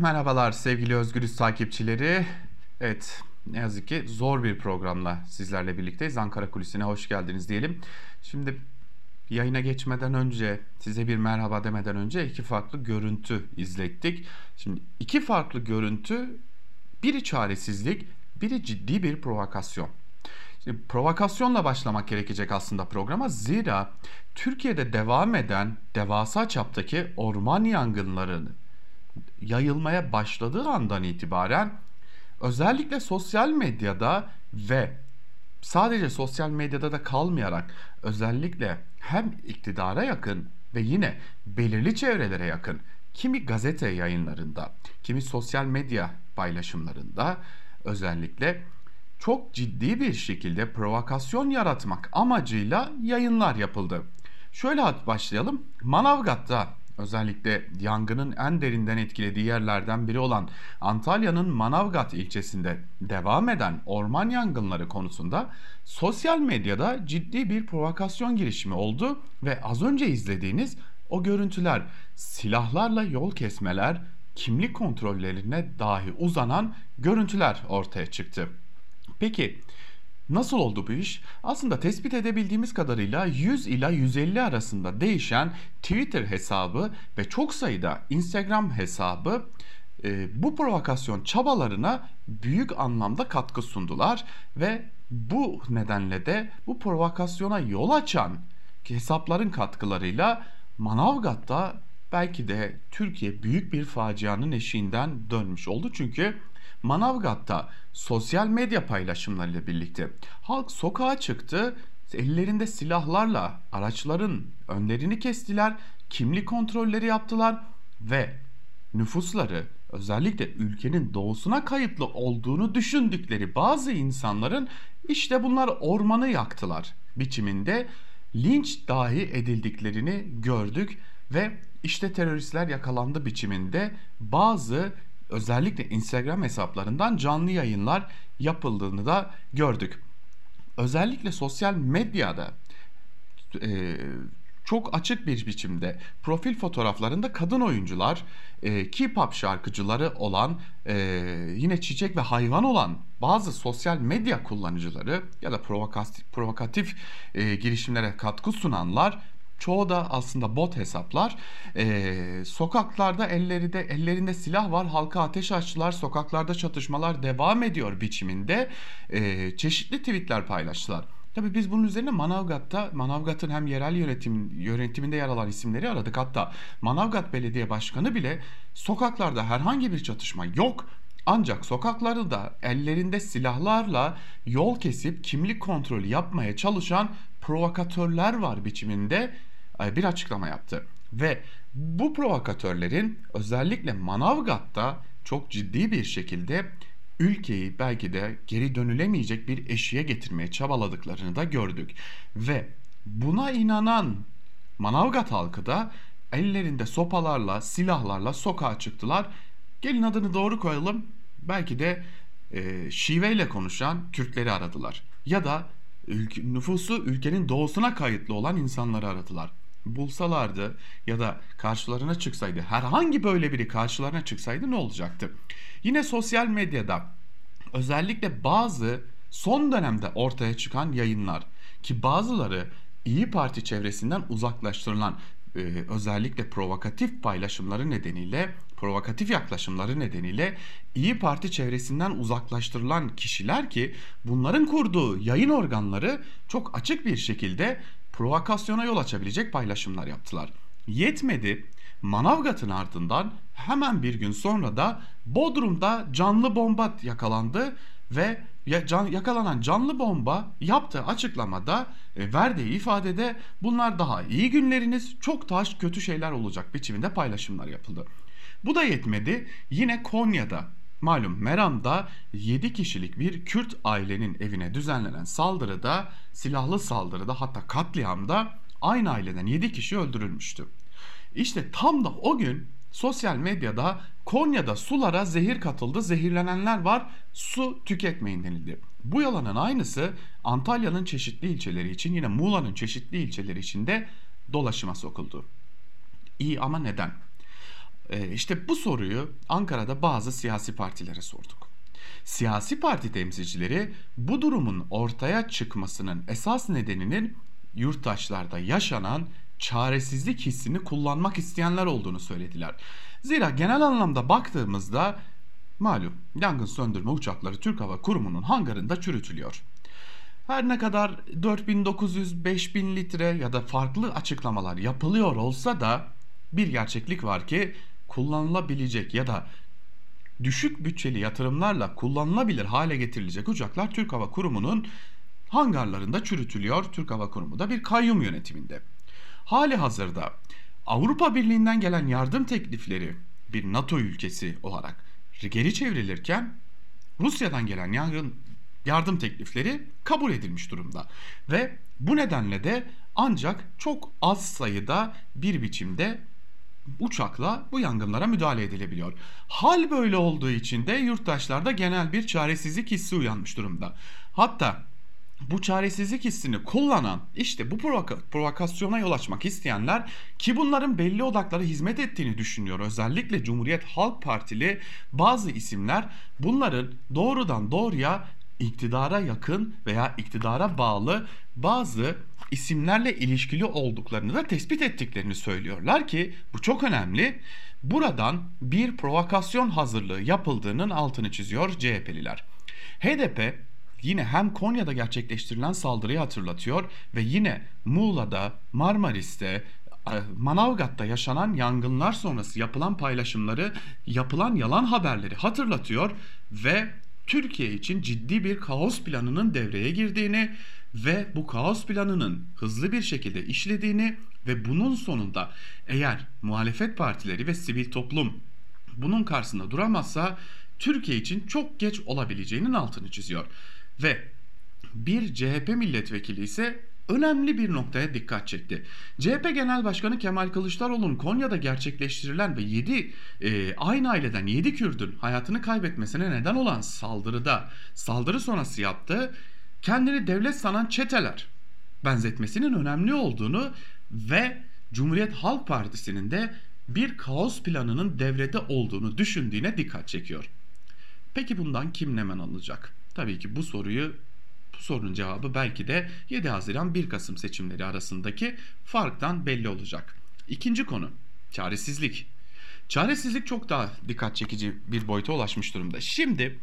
Merhabalar sevgili Özgürüz takipçileri. Evet ne yazık ki zor bir programla sizlerle birlikteyiz. Ankara Kulisi'ne hoş geldiniz diyelim. Şimdi yayına geçmeden önce size bir merhaba demeden önce iki farklı görüntü izlettik. Şimdi iki farklı görüntü biri çaresizlik biri ciddi bir provokasyon. Şimdi provokasyonla başlamak gerekecek aslında programa. Zira Türkiye'de devam eden devasa çaptaki orman yangınlarını yayılmaya başladığı andan itibaren özellikle sosyal medyada ve sadece sosyal medyada da kalmayarak özellikle hem iktidara yakın ve yine belirli çevrelere yakın kimi gazete yayınlarında, kimi sosyal medya paylaşımlarında özellikle çok ciddi bir şekilde provokasyon yaratmak amacıyla yayınlar yapıldı. Şöyle başlayalım. Manavgat'ta özellikle yangının en derinden etkilediği yerlerden biri olan Antalya'nın Manavgat ilçesinde devam eden orman yangınları konusunda sosyal medyada ciddi bir provokasyon girişimi oldu ve az önce izlediğiniz o görüntüler silahlarla yol kesmeler, kimlik kontrollerine dahi uzanan görüntüler ortaya çıktı. Peki Nasıl oldu bu iş? Aslında tespit edebildiğimiz kadarıyla 100 ila 150 arasında değişen Twitter hesabı ve çok sayıda Instagram hesabı e, bu provokasyon çabalarına büyük anlamda katkı sundular ve bu nedenle de bu provokasyona yol açan hesapların katkılarıyla Manavgat'ta belki de Türkiye büyük bir facianın eşiğinden dönmüş oldu. Çünkü Manavgat'ta sosyal medya paylaşımlarıyla birlikte halk sokağa çıktı. Ellerinde silahlarla araçların önlerini kestiler, kimlik kontrolleri yaptılar ve nüfusları özellikle ülkenin doğusuna kayıtlı olduğunu düşündükleri bazı insanların işte bunlar ormanı yaktılar biçiminde linç dahi edildiklerini gördük ve işte teröristler yakalandı biçiminde bazı özellikle Instagram hesaplarından canlı yayınlar yapıldığını da gördük. Özellikle sosyal medyada e, çok açık bir biçimde profil fotoğraflarında kadın oyuncular, e, K-pop şarkıcıları olan, e, yine çiçek ve hayvan olan bazı sosyal medya kullanıcıları ya da provokatif, provokatif e, girişimlere katkı sunanlar Çoğu da aslında bot hesaplar. Ee, sokaklarda elleri de ellerinde silah var. Halka ateş açtılar. Sokaklarda çatışmalar devam ediyor biçiminde. Ee, çeşitli tweetler paylaştılar. Tabi biz bunun üzerine Manavgat'ta Manavgat'ın hem yerel yönetim yönetiminde yer alan isimleri aradık. Hatta Manavgat Belediye Başkanı bile sokaklarda herhangi bir çatışma yok. Ancak sokakları da ellerinde silahlarla yol kesip kimlik kontrolü yapmaya çalışan provokatörler var biçiminde e, bir açıklama yaptı. Ve bu provokatörlerin özellikle Manavgat'ta çok ciddi bir şekilde ülkeyi belki de geri dönülemeyecek bir eşiğe getirmeye çabaladıklarını da gördük. Ve buna inanan Manavgat halkı da ellerinde sopalarla, silahlarla sokağa çıktılar. Gelin adını doğru koyalım. Belki de e, şiveyle konuşan Kürtleri aradılar. Ya da ülke, nüfusu ülkenin doğusuna kayıtlı olan insanları aradılar bulsalardı ya da karşılarına çıksaydı herhangi böyle biri karşılarına çıksaydı ne olacaktı? Yine sosyal medyada özellikle bazı son dönemde ortaya çıkan yayınlar ki bazıları İyi Parti çevresinden uzaklaştırılan e, özellikle provokatif paylaşımları nedeniyle provokatif yaklaşımları nedeniyle İyi Parti çevresinden uzaklaştırılan kişiler ki bunların kurduğu yayın organları çok açık bir şekilde provokasyona yol açabilecek paylaşımlar yaptılar. Yetmedi. Manavgat'ın ardından hemen bir gün sonra da Bodrum'da canlı bomba yakalandı ve yakalanan canlı bomba yaptığı açıklamada e, verdiği ifadede bunlar daha iyi günleriniz çok taş kötü şeyler olacak biçiminde paylaşımlar yapıldı. Bu da yetmedi. Yine Konya'da Malum Meram'da 7 kişilik bir Kürt ailenin evine düzenlenen saldırıda, silahlı saldırıda hatta katliamda aynı aileden 7 kişi öldürülmüştü. İşte tam da o gün sosyal medyada Konya'da sulara zehir katıldı, zehirlenenler var, su tüketmeyin denildi. Bu yalanın aynısı Antalya'nın çeşitli ilçeleri için yine Muğla'nın çeşitli ilçeleri için de dolaşıma sokuldu. İyi ama neden? Ee, işte bu soruyu Ankara'da bazı siyasi partilere sorduk. Siyasi parti temsilcileri bu durumun ortaya çıkmasının esas nedeninin yurttaşlarda yaşanan çaresizlik hissini kullanmak isteyenler olduğunu söylediler. Zira genel anlamda baktığımızda malum yangın söndürme uçakları Türk Hava Kurumu'nun hangarında çürütülüyor. Her ne kadar 4900-5000 litre ya da farklı açıklamalar yapılıyor olsa da bir gerçeklik var ki kullanılabilecek ya da düşük bütçeli yatırımlarla kullanılabilir hale getirilecek uçaklar Türk Hava Kurumu'nun hangarlarında çürütülüyor. Türk Hava Kurumu da bir kayyum yönetiminde. Hali hazırda Avrupa Birliği'nden gelen yardım teklifleri bir NATO ülkesi olarak geri çevrilirken Rusya'dan gelen yangın yardım teklifleri kabul edilmiş durumda. Ve bu nedenle de ancak çok az sayıda bir biçimde uçakla bu yangınlara müdahale edilebiliyor. Hal böyle olduğu için de yurttaşlarda genel bir çaresizlik hissi uyanmış durumda. Hatta bu çaresizlik hissini kullanan işte bu provoka provokasyona yol açmak isteyenler ki bunların belli odakları hizmet ettiğini düşünüyor. Özellikle Cumhuriyet Halk Partili bazı isimler bunların doğrudan doğruya iktidara yakın veya iktidara bağlı bazı isimlerle ilişkili olduklarını da tespit ettiklerini söylüyorlar ki bu çok önemli. Buradan bir provokasyon hazırlığı yapıldığının altını çiziyor CHP'liler. HDP yine hem Konya'da gerçekleştirilen saldırıyı hatırlatıyor ve yine Muğla'da, Marmaris'te, e, Manavgat'ta yaşanan yangınlar sonrası yapılan paylaşımları, yapılan yalan haberleri hatırlatıyor ve Türkiye için ciddi bir kaos planının devreye girdiğini ve bu kaos planının hızlı bir şekilde işlediğini ve bunun sonunda eğer muhalefet partileri ve sivil toplum bunun karşısında duramazsa Türkiye için çok geç olabileceğinin altını çiziyor. Ve bir CHP milletvekili ise önemli bir noktaya dikkat çekti. CHP Genel Başkanı Kemal Kılıçdaroğlu'nun Konya'da gerçekleştirilen ve 7 e, aynı aileden 7 Kürdün hayatını kaybetmesine neden olan saldırıda saldırı sonrası yaptığı kendini devlet sanan çeteler benzetmesinin önemli olduğunu ve Cumhuriyet Halk Partisi'nin de bir kaos planının devrede olduğunu düşündüğüne dikkat çekiyor. Peki bundan kim nemen alacak? Tabii ki bu soruyu sorunun cevabı belki de 7 Haziran 1 Kasım seçimleri arasındaki farktan belli olacak. İkinci konu çaresizlik. Çaresizlik çok daha dikkat çekici bir boyuta ulaşmış durumda. Şimdi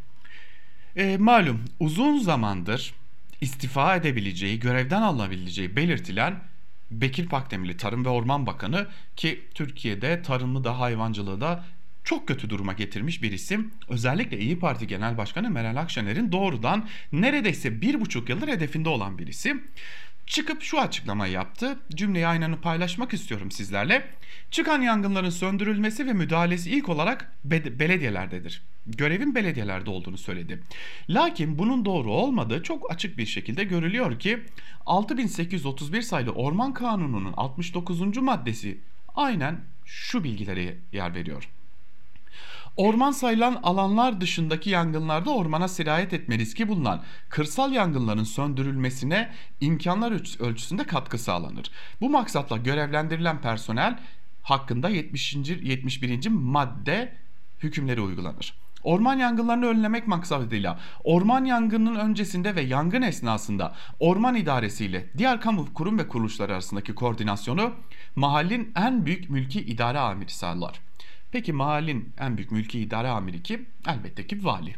e, malum uzun zamandır istifa edebileceği, görevden alınabileceği belirtilen Bekir Pakdemirli Tarım ve Orman Bakanı ki Türkiye'de tarımı da hayvancılığı da çok kötü duruma getirmiş bir isim. Özellikle İyi Parti Genel Başkanı Meral Akşener'in doğrudan neredeyse bir buçuk yıldır hedefinde olan bir isim. Çıkıp şu açıklamayı yaptı. Cümleyi aynanı paylaşmak istiyorum sizlerle. Çıkan yangınların söndürülmesi ve müdahalesi ilk olarak be- belediyelerdedir. Görevin belediyelerde olduğunu söyledi. Lakin bunun doğru olmadığı çok açık bir şekilde görülüyor ki 6831 sayılı Orman Kanunu'nun 69. maddesi aynen şu bilgilere yer veriyor. Orman sayılan alanlar dışındaki yangınlarda ormana sirayet etme riski bulunan kırsal yangınların söndürülmesine imkanlar ölçüsünde katkı sağlanır. Bu maksatla görevlendirilen personel hakkında 70. 71. madde hükümleri uygulanır. Orman yangınlarını önlemek maksadıyla orman yangının öncesinde ve yangın esnasında orman idaresi ile diğer kamu kurum ve kuruluşlar arasındaki koordinasyonu mahallin en büyük mülki idare amiri sağlar. Peki mahallin en büyük mülki idare amiri kim? Elbette ki vali.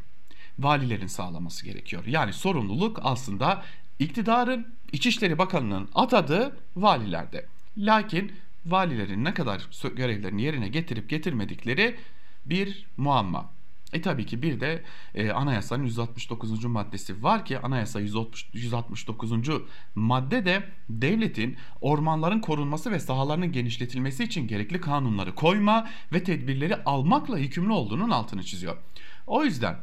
Valilerin sağlaması gerekiyor. Yani sorumluluk aslında iktidarın İçişleri Bakanı'nın atadığı valilerde. Lakin valilerin ne kadar görevlerini yerine getirip getirmedikleri bir muamma. E tabii ki bir de e, anayasanın 169. maddesi var ki anayasa 160, 169. madde de devletin ormanların korunması ve sahalarının genişletilmesi için gerekli kanunları koyma ve tedbirleri almakla yükümlü olduğunun altını çiziyor. O yüzden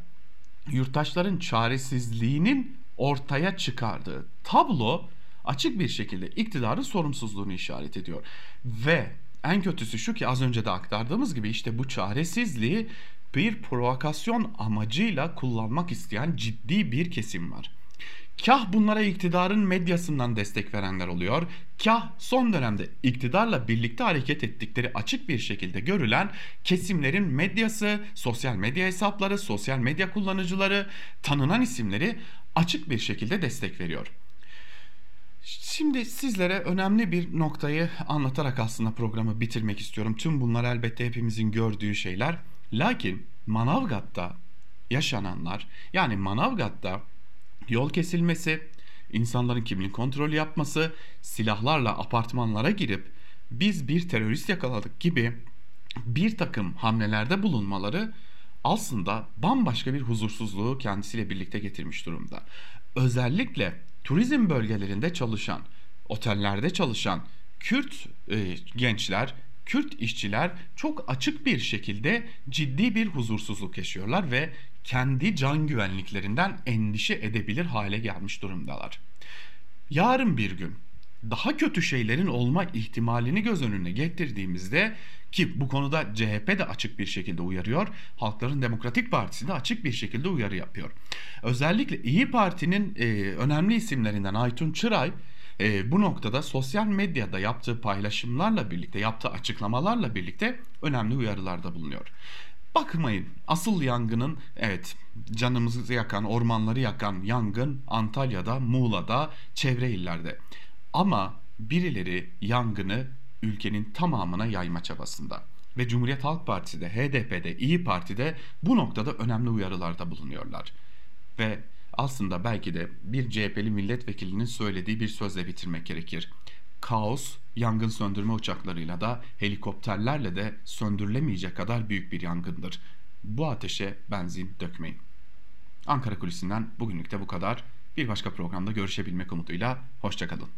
yurttaşların çaresizliğinin ortaya çıkardığı tablo açık bir şekilde iktidarın sorumsuzluğunu işaret ediyor. Ve en kötüsü şu ki az önce de aktardığımız gibi işte bu çaresizliği bir provokasyon amacıyla kullanmak isteyen ciddi bir kesim var. Kah bunlara iktidarın medyasından destek verenler oluyor. Kah son dönemde iktidarla birlikte hareket ettikleri açık bir şekilde görülen kesimlerin medyası, sosyal medya hesapları, sosyal medya kullanıcıları, tanınan isimleri açık bir şekilde destek veriyor. Şimdi sizlere önemli bir noktayı anlatarak aslında programı bitirmek istiyorum. Tüm bunlar elbette hepimizin gördüğü şeyler. Lakin Manavgat'ta yaşananlar yani Manavgat'ta yol kesilmesi, insanların kimlik kontrolü yapması, silahlarla apartmanlara girip biz bir terörist yakaladık gibi bir takım hamlelerde bulunmaları aslında bambaşka bir huzursuzluğu kendisiyle birlikte getirmiş durumda. Özellikle turizm bölgelerinde çalışan, otellerde çalışan Kürt e, gençler, Kürt işçiler çok açık bir şekilde ciddi bir huzursuzluk yaşıyorlar ve kendi can güvenliklerinden endişe edebilir hale gelmiş durumdalar. Yarın bir gün daha kötü şeylerin olma ihtimalini göz önüne getirdiğimizde ki bu konuda CHP de açık bir şekilde uyarıyor. Halkların Demokratik Partisi de açık bir şekilde uyarı yapıyor. Özellikle İyi Parti'nin e, önemli isimlerinden Aytun Çıray e, bu noktada sosyal medyada yaptığı paylaşımlarla birlikte, yaptığı açıklamalarla birlikte önemli uyarılarda bulunuyor. Bakmayın asıl yangının evet canımızı yakan, ormanları yakan yangın Antalya'da, Muğla'da, çevre illerde. Ama birileri yangını ülkenin tamamına yayma çabasında. Ve Cumhuriyet Halk Partisi de, HDP'de, İyi Parti'de bu noktada önemli uyarılarda bulunuyorlar. Ve aslında belki de bir CHP'li milletvekilinin söylediği bir sözle bitirmek gerekir. Kaos yangın söndürme uçaklarıyla da helikopterlerle de söndürülemeyecek kadar büyük bir yangındır. Bu ateşe benzin dökmeyin. Ankara Kulisi'nden bugünlük de bu kadar. Bir başka programda görüşebilmek umuduyla hoşçakalın.